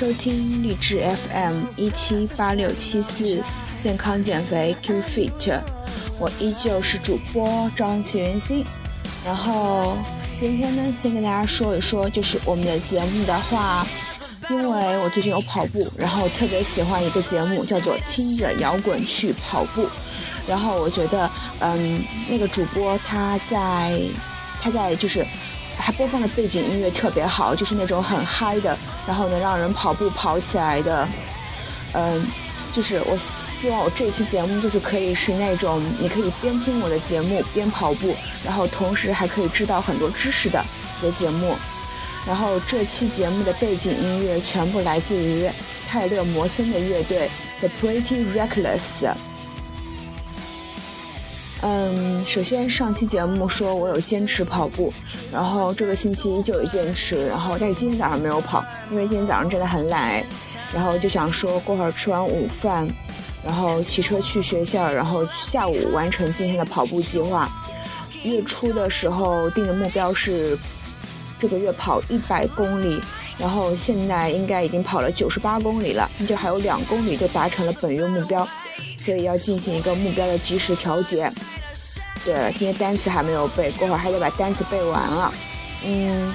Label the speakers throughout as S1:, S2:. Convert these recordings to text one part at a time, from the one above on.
S1: 收听励志 FM 一七八六七四健康减肥 Q Fit，我依旧是主播张启元心。然后今天呢，先跟大家说一说，就是我们的节目的话，因为我最近有跑步，然后特别喜欢一个节目，叫做《听着摇滚去跑步》。然后我觉得，嗯，那个主播他在，他在就是。他播放的背景音乐特别好，就是那种很嗨的，然后能让人跑步跑起来的。嗯，就是我希望我这期节目就是可以是那种你可以边听我的节目边跑步，然后同时还可以知道很多知识的一个节目。然后这期节目的背景音乐全部来自于泰勒·摩森的乐队 The Pretty Reckless。嗯，首先上期节目说我有坚持跑步，然后这个星期依旧有坚持，然后但是今天早上没有跑，因为今天早上真的很懒，然后就想说过会儿吃完午饭，然后骑车去学校，然后下午完成今天的跑步计划。月初的时候定的目标是这个月跑一百公里，然后现在应该已经跑了九十八公里了，那就还有两公里就达成了本月目标。所以要进行一个目标的及时调节。对了，今天单词还没有背，过会儿还得把单词背完了。嗯，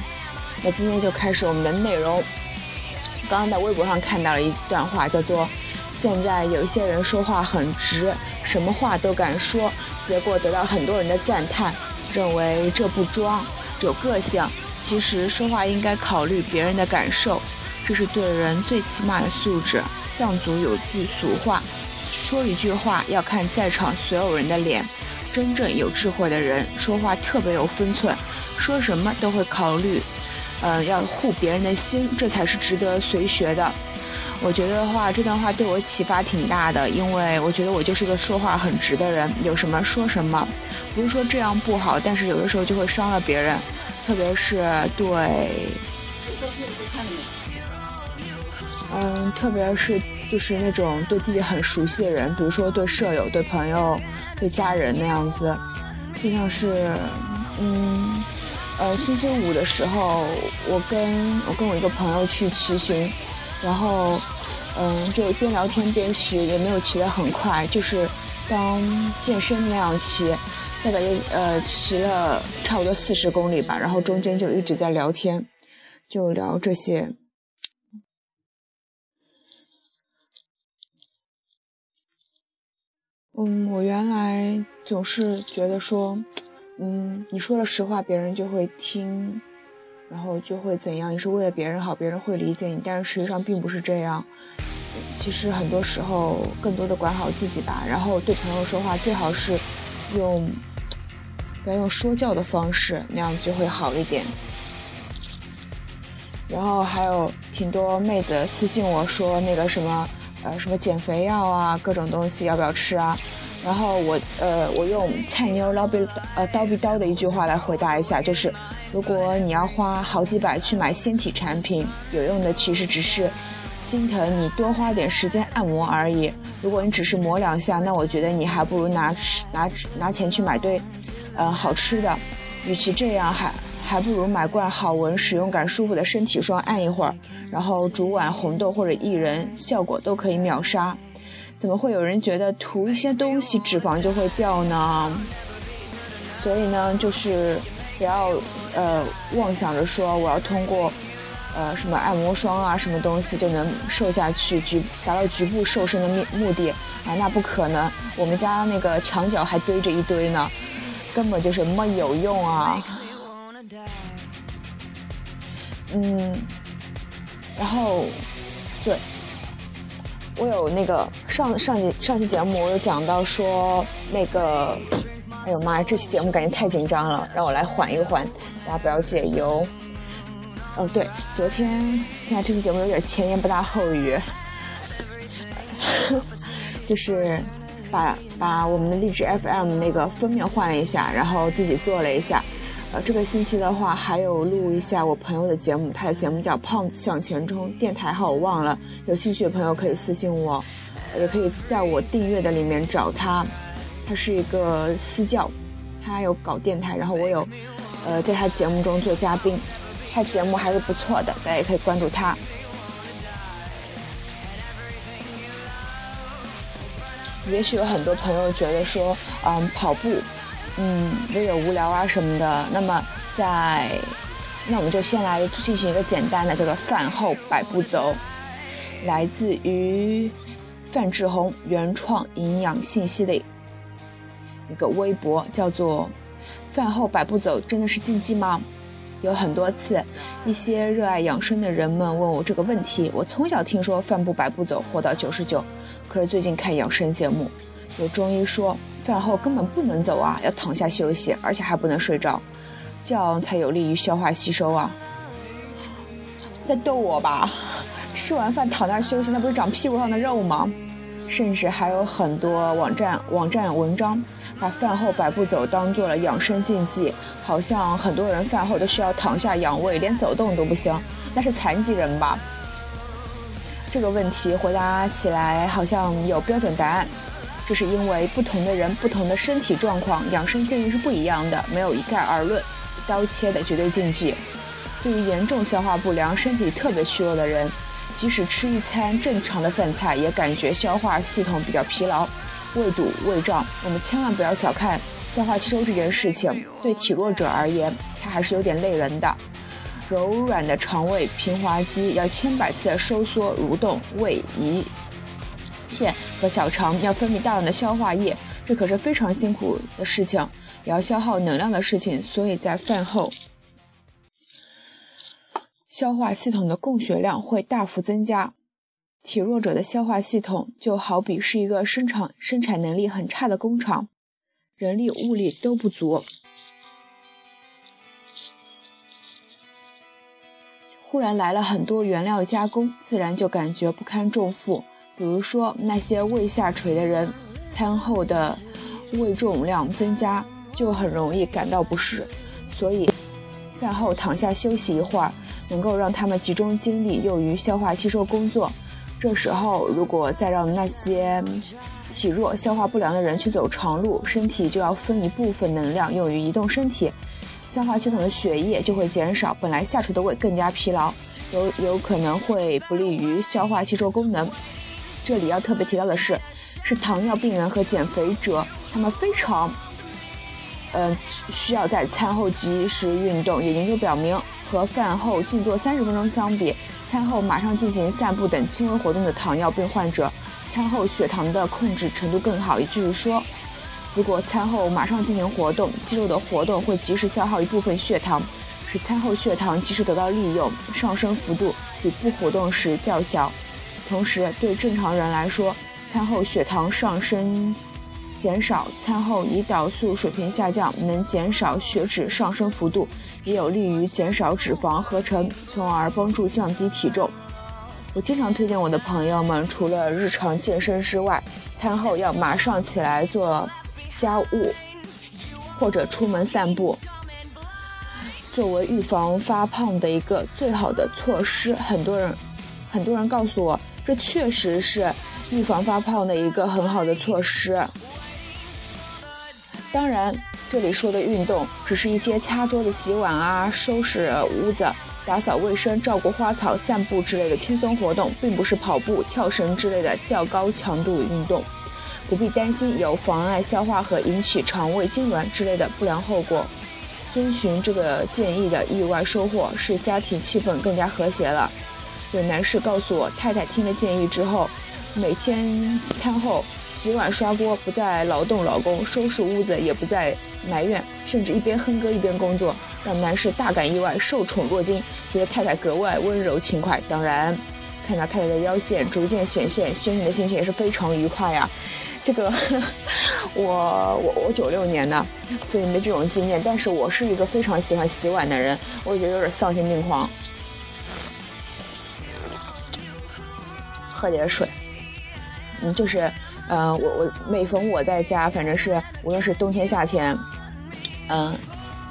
S1: 那今天就开始我们的内容。刚刚在微博上看到了一段话，叫做：“现在有一些人说话很直，什么话都敢说，结果得到很多人的赞叹，认为这不装，有个性。其实说话应该考虑别人的感受，这是对人最起码的素质。藏族有句俗话。”说一句话要看在场所有人的脸，真正有智慧的人说话特别有分寸，说什么都会考虑，呃，要护别人的心，这才是值得随学的。我觉得的话这段话对我启发挺大的，因为我觉得我就是个说话很直的人，有什么说什么，不是说这样不好，但是有的时候就会伤了别人，特别是对，嗯，特别是。就是那种对自己很熟悉的人，比如说对舍友、对朋友、对家人那样子，就像是，嗯，呃，星期五的时候，我跟我跟我一个朋友去骑行，然后，嗯，就边聊天边骑，也没有骑得很快，就是当健身那样骑，大概呃骑了差不多四十公里吧，然后中间就一直在聊天，就聊这些。嗯，我原来总是觉得说，嗯，你说了实话，别人就会听，然后就会怎样？你是为了别人好，别人会理解你。但是实际上并不是这样。其实很多时候，更多的管好自己吧。然后对朋友说话，最好是用不要用说教的方式，那样就会好一点。然后还有挺多妹子私信我说那个什么。呃，什么减肥药啊，各种东西要不要吃啊？然后我呃，我用菜妞刀比呃刀比刀的一句话来回答一下，就是如果你要花好几百去买纤体产品，有用的其实只是心疼你多花点时间按摩而已。如果你只是磨两下，那我觉得你还不如拿吃拿拿钱去买堆呃好吃的，与其这样。还不如买罐好闻、使用感舒服的身体霜按一会儿，然后煮碗红豆或者薏仁，效果都可以秒杀。怎么会有人觉得涂一些东西脂肪就会掉呢？所以呢，就是不要呃妄想着说我要通过呃什么按摩霜啊什么东西就能瘦下去，局达到局部瘦身的目目的啊，那不可能。我们家那个墙角还堆着一堆呢，根本就是没有用啊。嗯，然后，对，我有那个上上期上期节目，我有讲到说那个，哎呦妈呀，这期节目感觉太紧张了，让我来缓一缓，大家不要解忧。哦，对，昨天看这期节目有点前言不搭后语，就是把把我们的励志 FM 那个封面换了一下，然后自己做了一下。呃，这个星期的话，还有录一下我朋友的节目，他的节目叫《胖子向前冲》，电台号我忘了，有兴趣的朋友可以私信我，也可以在我订阅的里面找他。他是一个私教，他有搞电台，然后我有，呃，在他节目中做嘉宾，他节目还是不错的，大家也可以关注他。也许有很多朋友觉得说，嗯，跑步嗯，有点无聊啊什么的。那么在，那我们就先来进行一个简单的这个饭后百步走，来自于范志红原创营养信息的一个微博，叫做“饭后百步走真的是禁忌吗？”有很多次，一些热爱养生的人们问我这个问题。我从小听说饭不百步走，活到九十九。可是最近看养生节目，有中医说饭后根本不能走啊，要躺下休息，而且还不能睡着，这样才有利于消化吸收啊。在逗我吧？吃完饭躺那儿休息，那不是长屁股上的肉吗？甚至还有很多网站网站文章，把饭后百步走当做了养生禁忌，好像很多人饭后都需要躺下养胃，连走动都不行，那是残疾人吧？这个问题回答起来好像有标准答案，这是因为不同的人、不同的身体状况，养生建议是不一样的，没有一概而论、一刀切的绝对禁忌。对于严重消化不良、身体特别虚弱的人。即使吃一餐正常的饭菜，也感觉消化系统比较疲劳，胃堵、胃胀。我们千万不要小看消化吸收这件事情，对体弱者而言，它还是有点累人的。柔软的肠胃平滑肌要千百次的收缩蠕动，胃移线和小肠要分泌大量的消化液，这可是非常辛苦的事情，也要消耗能量的事情。所以在饭后。消化系统的供血量会大幅增加，体弱者的消化系统就好比是一个生产生产能力很差的工厂，人力物力都不足。忽然来了很多原料加工，自然就感觉不堪重负。比如说那些胃下垂的人，餐后的胃重量增加，就很容易感到不适。所以饭后躺下休息一会儿。能够让他们集中精力用于消化吸收工作。这时候，如果再让那些体弱、消化不良的人去走长路，身体就要分一部分能量用于移动身体，消化系统的血液就会减少，本来下垂的胃更加疲劳，有有可能会不利于消化吸收功能。这里要特别提到的是，是糖尿病人和减肥者，他们非常。嗯，需要在餐后及时运动。有研究表明，和饭后静坐三十分钟相比，餐后马上进行散步等轻微活动的糖尿病患者，餐后血糖的控制程度更好。也就是说，如果餐后马上进行活动，肌肉的活动会及时消耗一部分血糖，使餐后血糖及时得到利用，上升幅度比不活动时较小。同时，对正常人来说，餐后血糖上升。减少餐后胰岛素水平下降，能减少血脂上升幅度，也有利于减少脂肪合成，从而帮助降低体重。我经常推荐我的朋友们，除了日常健身之外，餐后要马上起来做家务，或者出门散步，作为预防发胖的一个最好的措施。很多人，很多人告诉我，这确实是预防发胖的一个很好的措施。当然，这里说的运动只是一些擦桌子、洗碗啊、收拾屋子、打扫卫生、照顾花草、散步之类的轻松活动，并不是跑步、跳绳之类的较高强度运动，不必担心有妨碍消化和引起肠胃痉挛之类的不良后果。遵循这个建议的意外收获是家庭气氛更加和谐了。有男士告诉我，太太听了建议之后。每天餐后洗碗刷锅，不再劳动老公；收拾屋子也不再埋怨，甚至一边哼歌一边工作，让男士大感意外，受宠若惊，觉得太太格外温柔勤快。当然，看到太太的腰线逐渐显现，先生的心情也是非常愉快呀。这个，我我我九六年的，所以没这种经验。但是我是一个非常喜欢洗碗的人，我觉得有点丧心病狂。喝点水。嗯，就是，嗯，我我每逢我在家，反正是无论是冬天夏天，嗯，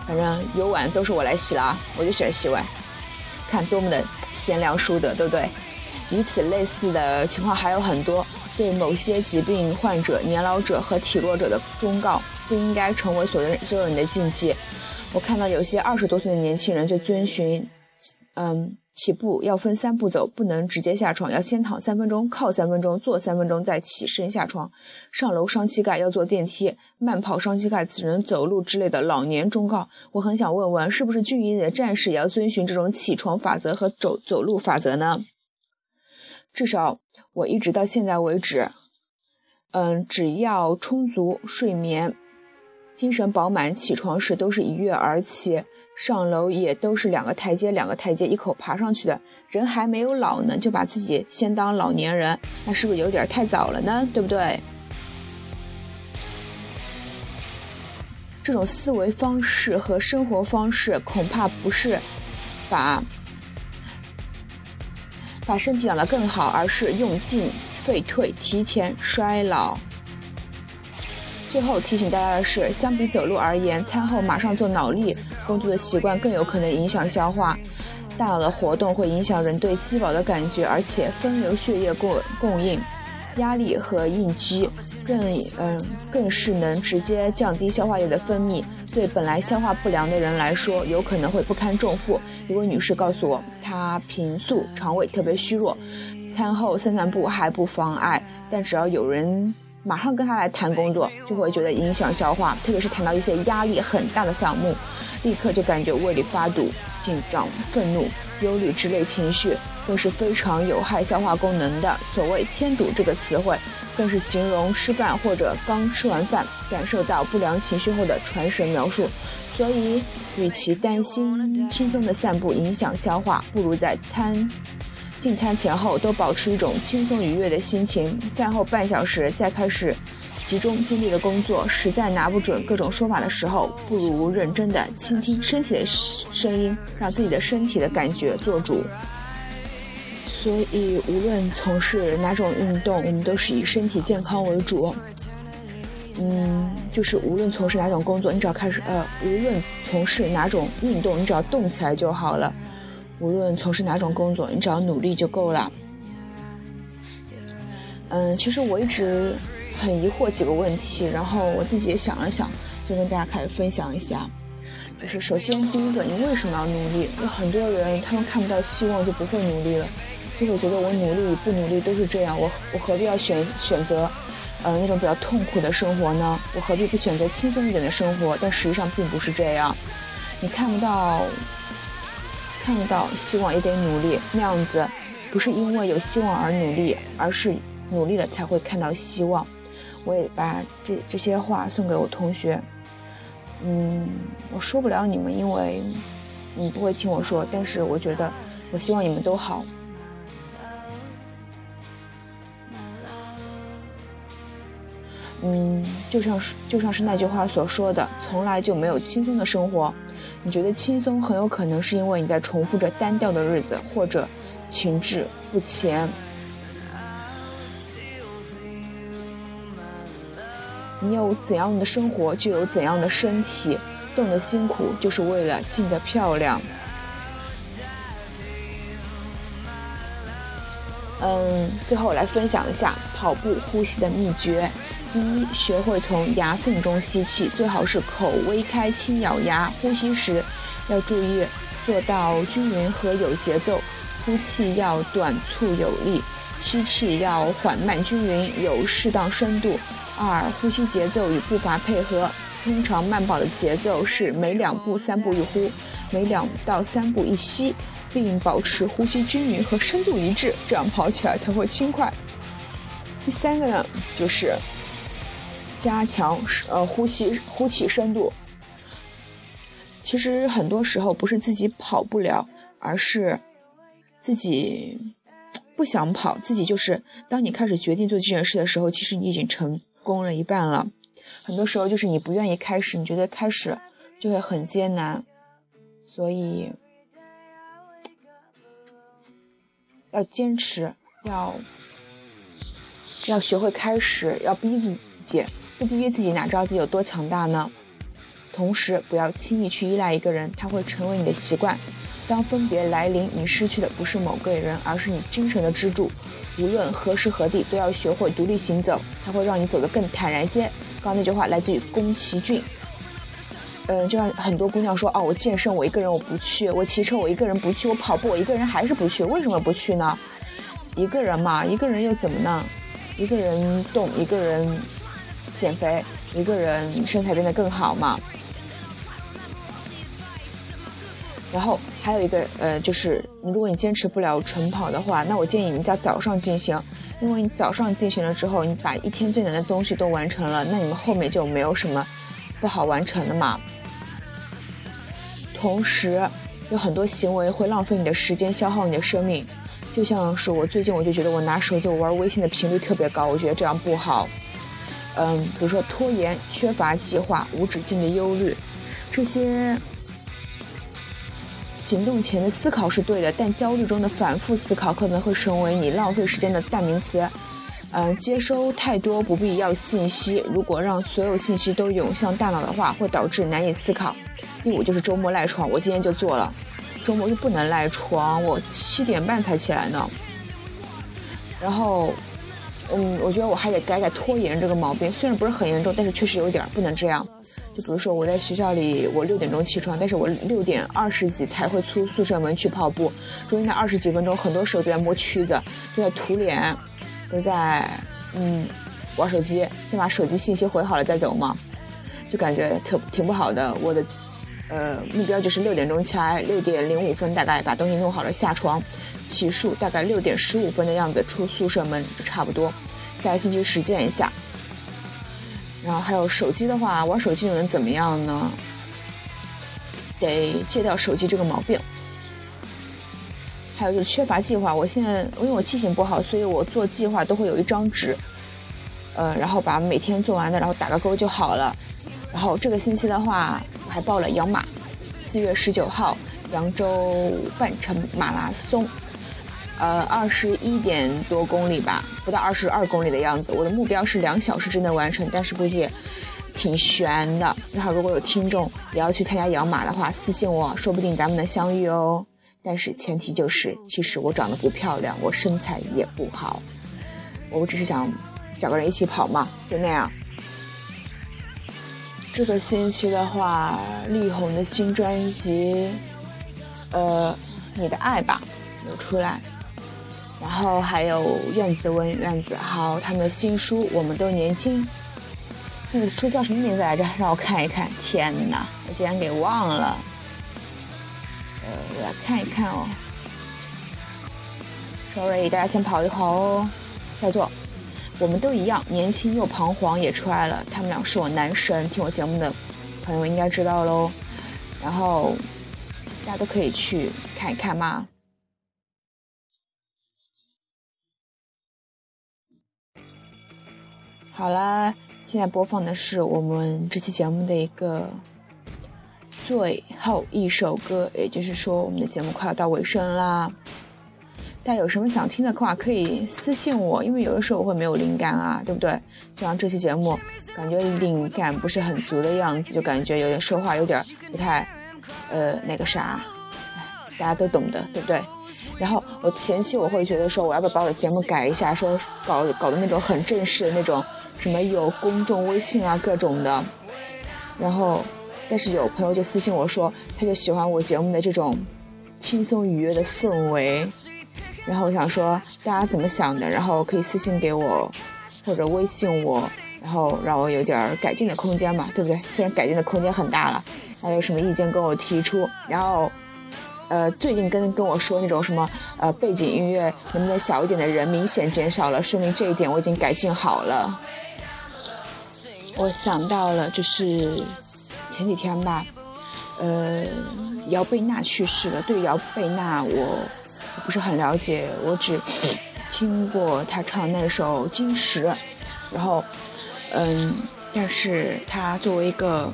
S1: 反正有碗都是我来洗了啊，我就喜欢洗碗，看多么的贤良淑德，对不对？与此类似的情况还有很多，对某些疾病患者、年老者和体弱者的忠告，不应该成为所有所有人的禁忌。我看到有些二十多岁的年轻人就遵循嗯，起步要分三步走，不能直接下床，要先躺三分钟，靠三分钟，坐三分钟，再起身下床。上楼伤膝盖要坐电梯，慢跑伤膝盖只能走路之类的老年忠告。我很想问问，是不是军营里的战士也要遵循这种起床法则和走走路法则呢？至少我一直到现在为止，嗯，只要充足睡眠。精神饱满，起床时都是一跃而起，上楼也都是两个台阶两个台阶一口爬上去的。人还没有老呢，就把自己先当老年人，那是不是有点太早了呢？对不对？这种思维方式和生活方式，恐怕不是把把身体养得更好，而是用进废退，提前衰老。最后提醒大家的是，相比走路而言，餐后马上做脑力工作的习惯更有可能影响消化。大脑的活动会影响人对饥饱的感觉，而且分流血液供供应，压力和应激更嗯更是能直接降低消化液的分泌。对本来消化不良的人来说，有可能会不堪重负。一位女士告诉我，她平素肠胃特别虚弱，餐后散散步还不妨碍，但只要有人。马上跟他来谈工作，就会觉得影响消化，特别是谈到一些压力很大的项目，立刻就感觉胃里发堵、紧张、愤怒、忧虑之类情绪，更是非常有害消化功能的。所谓“添堵”这个词汇，更是形容吃饭或者刚吃完饭感受到不良情绪后的传神描述。所以，与其担心轻松的散步影响消化，不如在餐。进餐前后都保持一种轻松愉悦的心情，饭后半小时再开始集中精力的工作。实在拿不准各种说法的时候，不如认真的倾听身体的声音，让自己的身体的感觉做主。所以，无论从事哪种运动，我们都是以身体健康为主。嗯，就是无论从事哪种工作，你只要开始呃，无论从事哪种运动，你只要动起来就好了。无论从事哪种工作，你只要努力就够了。嗯，其实我一直很疑惑几个问题，然后我自己也想了想，就跟大家开始分享一下。就是首先第一个，你为什么要努力？有很多人他们看不到希望就不会努力了，就会觉得我努力与不努力都是这样，我我何必要选选择，呃那种比较痛苦的生活呢？我何必不选择轻松一点的生活？但实际上并不是这样，你看不到。看到希望也得努力，那样子不是因为有希望而努力，而是努力了才会看到希望。我也把这这些话送给我同学。嗯，我说不了你们，因为你不会听我说，但是我觉得我希望你们都好。就像是就像是那句话所说的，从来就没有轻松的生活。你觉得轻松，很有可能是因为你在重复着单调的日子，或者停滞不前。你有怎样的生活，就有怎样的身体。动的辛苦，就是为了静的漂亮。嗯，最后来分享一下跑步呼吸的秘诀。一，学会从牙缝中吸气，最好是口微开，轻咬牙。呼吸时要注意做到均匀和有节奏，呼气要短促有力，吸气要缓慢均匀，有适当深度。二，呼吸节奏与步伐配合，通常慢跑的节奏是每两步三步一呼，每两到三步一吸，并保持呼吸均匀和深度一致，这样跑起来才会轻快。第三个呢，就是。加强呃呼吸呼气深度。其实很多时候不是自己跑不了，而是自己不想跑。自己就是当你开始决定做这件事的时候，其实你已经成功了一半了。很多时候就是你不愿意开始，你觉得开始就会很艰难，所以要坚持，要要学会开始，要逼自己。不逼逼自己，哪知道自己有多强大呢？同时，不要轻易去依赖一个人，他会成为你的习惯。当分别来临，你失去的不是某个人，而是你精神的支柱。无论何时何地，都要学会独立行走，它会让你走得更坦然些。刚刚那句话来自于宫崎骏。嗯，就像很多姑娘说，哦，我健身我一个人我不去，我骑车我一个人不去，我跑步我一个人还是不去，为什么不去呢？一个人嘛，一个人又怎么呢？一个人动，一个人减肥，一个人身材变得更好嘛。然后还有一个呃，就是如果你坚持不了晨跑的话，那我建议你在早上进行，因为你早上进行了之后，你把一天最难的东西都完成了，那你们后面就没有什么不好完成的嘛。同时，有很多行为会浪费你的时间，消耗你的生命，就像是我最近我就觉得我拿手机我玩微信的频率特别高，我觉得这样不好。嗯，比如说拖延、缺乏计划、无止境的忧虑，这些。行动前的思考是对的，但焦虑中的反复思考可能会成为你浪费时间的代名词。嗯，接收太多不必要信息，如果让所有信息都涌向大脑的话，会导致难以思考。第五就是周末赖床，我今天就做了，周末就不能赖床，我七点半才起来呢。然后。嗯，我觉得我还得改改拖延这个毛病，虽然不是很严重，但是确实有点不能这样。就比如说我在学校里，我六点钟起床，但是我六点二十几才会出宿舍门去跑步，中间那二十几分钟，很多时候都在摸曲子，都在涂脸，都在嗯玩手机，先把手机信息回好了再走嘛，就感觉特挺不好的。我的呃目标就是六点钟起来，六点零五分大概把东西弄好了下床。洗漱大概六点十五分的样子出宿舍门就差不多，下个星期实践一下。然后还有手机的话，玩手机能怎么样呢？得戒掉手机这个毛病。还有就是缺乏计划，我现在因为我记性不好，所以我做计划都会有一张纸，呃，然后把每天做完的，然后打个勾就好了。然后这个星期的话，还报了养马，四月十九号扬州半程马拉松。呃，二十一点多公里吧，不到二十二公里的样子。我的目标是两小时之内完成，但是估计挺悬的。然后如果有听众也要去参加养马的话，私信我说不定咱们能相遇哦。但是前提就是，其实我长得不漂亮，我身材也不好，我只是想找个人一起跑嘛，就那样。这个星期的话，力宏的新专辑，呃，你的爱吧，有出来。然后还有苑子文、苑子好，他们的新书《我们都年轻》，那个书叫什么名字来着？让我看一看。天哪，我竟然给忘了。呃，我来看一看哦。Sorry，大家先跑一跑哦。叫做《我们都一样，年轻又彷徨》也出来了。他们俩是我男神，听我节目的朋友应该知道喽。然后大家都可以去看一看嘛。好啦，现在播放的是我们这期节目的一个最后一首歌，也就是说我们的节目快要到尾声啦。大家有什么想听的话，可以私信我，因为有的时候我会没有灵感啊，对不对？就像这期节目，感觉灵感不是很足的样子，就感觉有点说话有点不太，呃，那个啥，大家都懂的，对不对？然后我前期我会觉得说，我要不要把我的节目改一下，说搞搞的那种很正式的那种。什么有公众微信啊，各种的，然后，但是有朋友就私信我说，他就喜欢我节目的这种轻松愉悦的氛围，然后我想说大家怎么想的，然后可以私信给我，或者微信我，然后让我有点改进的空间嘛，对不对？虽然改进的空间很大了，还有什么意见跟我提出，然后，呃，最近跟跟我说那种什么呃背景音乐能不能小一点的人明显减少了，说明这一点我已经改进好了。我想到了，就是前几天吧，呃，姚贝娜去世了。对姚贝娜，我不是很了解，我只听过他唱那首《金石》，然后，嗯，但是他作为一个，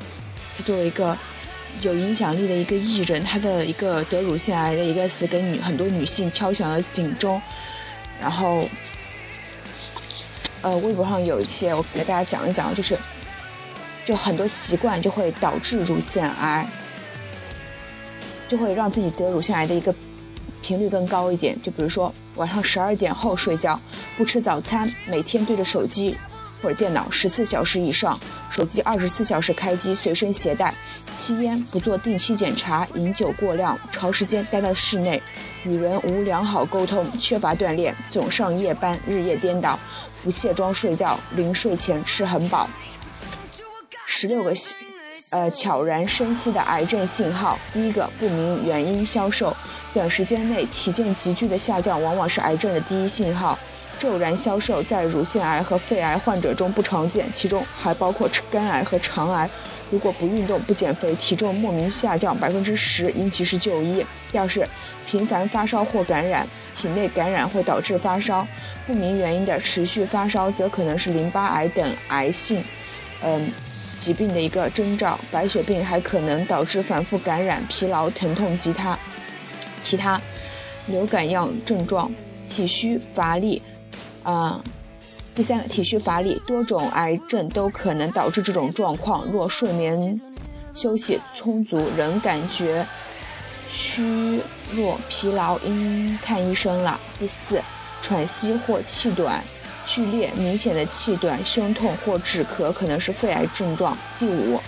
S1: 他作为一个有影响力的一个艺人，他的一个得乳腺癌的一个死，给女很多女性敲响了警钟，然后。呃，微博上有一些，我给大家讲一讲，就是，就很多习惯就会导致乳腺癌，就会让自己得乳腺癌的一个频率更高一点。就比如说晚上十二点后睡觉，不吃早餐，每天对着手机或者电脑十四小时以上，手机二十四小时开机随身携带，吸烟不做定期检查，饮酒过量，长时间待在室内，与人无良好沟通，缺乏锻炼，总上夜班，日夜颠倒，不卸妆睡觉，临睡前吃很饱。十六个，呃，悄然生息的癌症信号。第一个，不明原因消瘦，短时间内体健急剧的下降，往往是癌症的第一信号。骤然消瘦在乳腺癌和肺癌患者中不常见，其中还包括肝癌和肠癌。如果不运动、不减肥，体重莫名下降百分之十，应及时就医。第二是频繁发烧或感染，体内感染会导致发烧，不明原因的持续发烧则可能是淋巴癌等癌性，嗯，疾病的一个征兆。白血病还可能导致反复感染、疲劳、疼痛及他其他流感样症状，体虚乏力。啊，第三个体虚乏力，多种癌症都可能导致这种状况。若睡眠休息充足，仍感觉虚弱疲劳，应看医生了。第四，喘息或气短、剧烈明显的气短、胸痛或止咳，可能是肺癌症状。第五，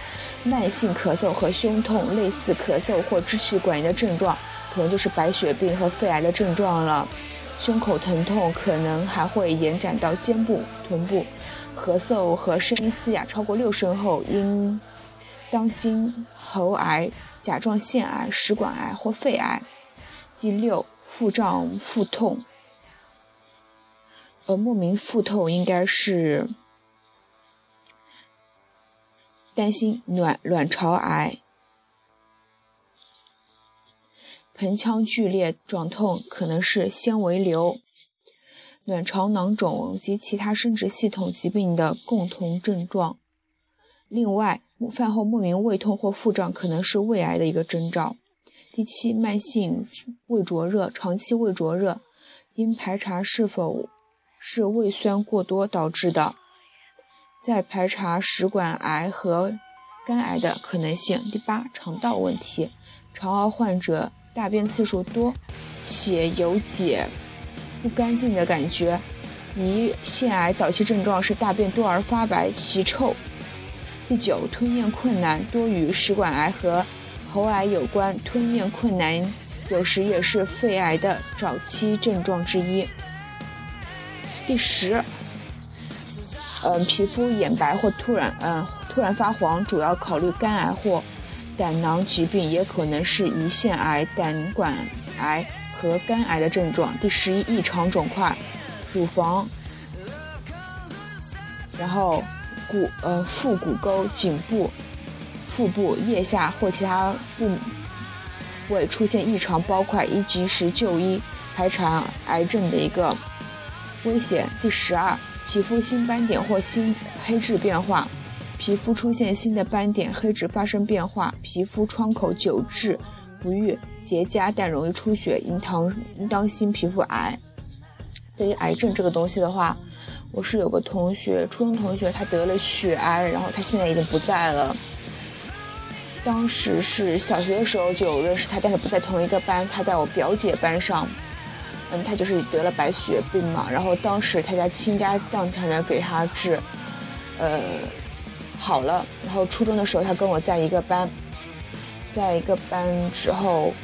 S1: 慢性咳嗽和胸痛类似咳嗽或支气管炎的症状，可能就是白血病和肺癌的症状了。胸口疼痛可能还会延展到肩部、臀部，咳嗽和声音嘶哑超过六声后，应当心喉癌、甲状腺癌、食管癌或肺癌。第六，腹胀、腹痛，呃，莫名腹痛应该是担心卵卵巢癌。盆腔剧烈肿痛可能是纤维瘤、卵巢囊肿及其他生殖系统疾病的共同症状。另外，饭后莫名胃痛或腹胀可能是胃癌的一个征兆。第七，慢性胃灼热，长期胃灼热，应排查是否是胃酸过多导致的，再排查食管癌和肝癌的可能性。第八，肠道问题，肠癌患者。大便次数多，且有解不干净的感觉。胰腺癌早期症状是大便多而发白、奇臭。第九，吞咽困难多与食管癌和喉癌有关，吞咽困难有时也是肺癌的早期症状之一。第十，嗯，皮肤眼白或突然嗯突然发黄，主要考虑肝癌或。胆囊疾病也可能是胰腺癌、胆管癌和肝癌的症状。第十一，异常肿块，乳房，然后骨呃腹股沟、颈部、腹部、腋下或其他部位出现异常包块，应及时就医，排查癌症的一个危险。第十二，皮肤新斑点或新黑痣变化。皮肤出现新的斑点、黑痣发生变化，皮肤创口久治不愈、结痂但容易出血，应当应当心皮肤癌。对于癌症这个东西的话，我是有个同学，初中同学，他得了血癌，然后他现在已经不在了。当时是小学的时候就认识他，但是不在同一个班，他在我表姐班上。嗯，他就是得了白血病嘛，然后当时他家倾家荡产的给他治，呃。好了，然后初中的时候他跟我在一个班，在一个班之后，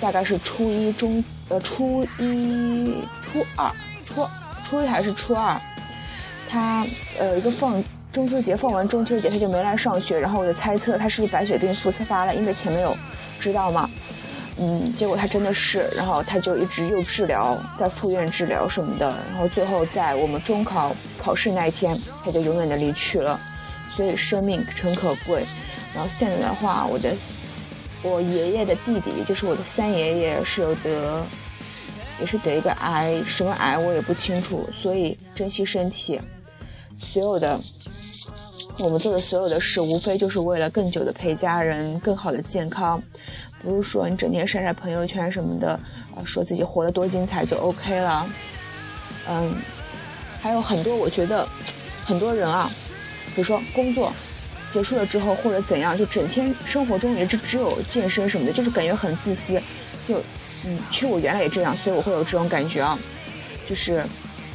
S1: 大概是初一中呃初一初二初初一还是初二，他呃一个放中秋节放完中秋节他就没来上学，然后我就猜测他是不是白血病复发了，因为前面有知道嘛，嗯，结果他真的是，然后他就一直又治疗，在复院治疗什么的，然后最后在我们中考考试那一天他就永远的离去了。所以生命诚可贵，然后现在的话，我的我爷爷的弟弟，也就是我的三爷爷，是有得，也是得一个癌，什么癌我也不清楚。所以珍惜身体，所有的我们做的所有的事，无非就是为了更久的陪家人，更好的健康，不是说你整天晒晒朋友圈什么的，呃，说自己活得多精彩就 OK 了。嗯，还有很多，我觉得很多人啊。比如说工作结束了之后，或者怎样，就整天生活中也就只有健身什么的，就是感觉很自私。就嗯，其实我原来也这样，所以我会有这种感觉啊。就是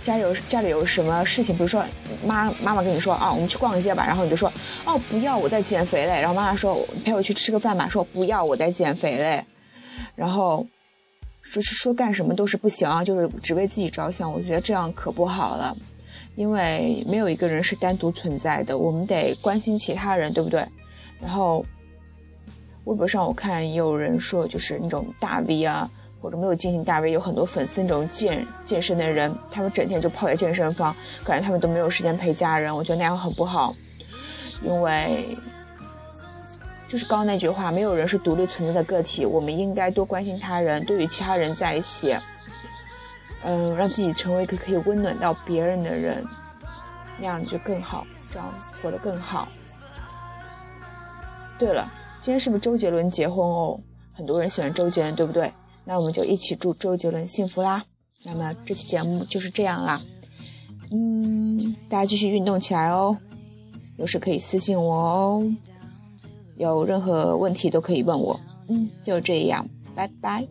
S1: 家有家里有什么事情，比如说妈妈妈跟你说啊，我们去逛街吧，然后你就说哦不要，我在减肥嘞。然后妈妈说陪我去吃个饭吧，说不要，我在减肥嘞。然后说是说干什么都是不行啊，就是只为自己着想。我觉得这样可不好了，因为没有一个人是单独存在的，我们得关心其他人，对不对？然后微博上我看也有人说，就是那种大 V 啊。或者没有进行大 V，有很多粉丝那种健健身的人，他们整天就泡在健身房，感觉他们都没有时间陪家人。我觉得那样很不好，因为就是刚刚那句话，没有人是独立存在的个体，我们应该多关心他人，多与其他人在一起，嗯，让自己成为一个可以温暖到别人的人，那样就更好，这样活得更好。对了，今天是不是周杰伦结婚哦？很多人喜欢周杰伦，对不对？那我们就一起祝周杰伦幸福啦！那么这期节目就是这样啦，嗯，大家继续运动起来哦，有事可以私信我哦，有任何问题都可以问我，嗯，就这样，拜拜。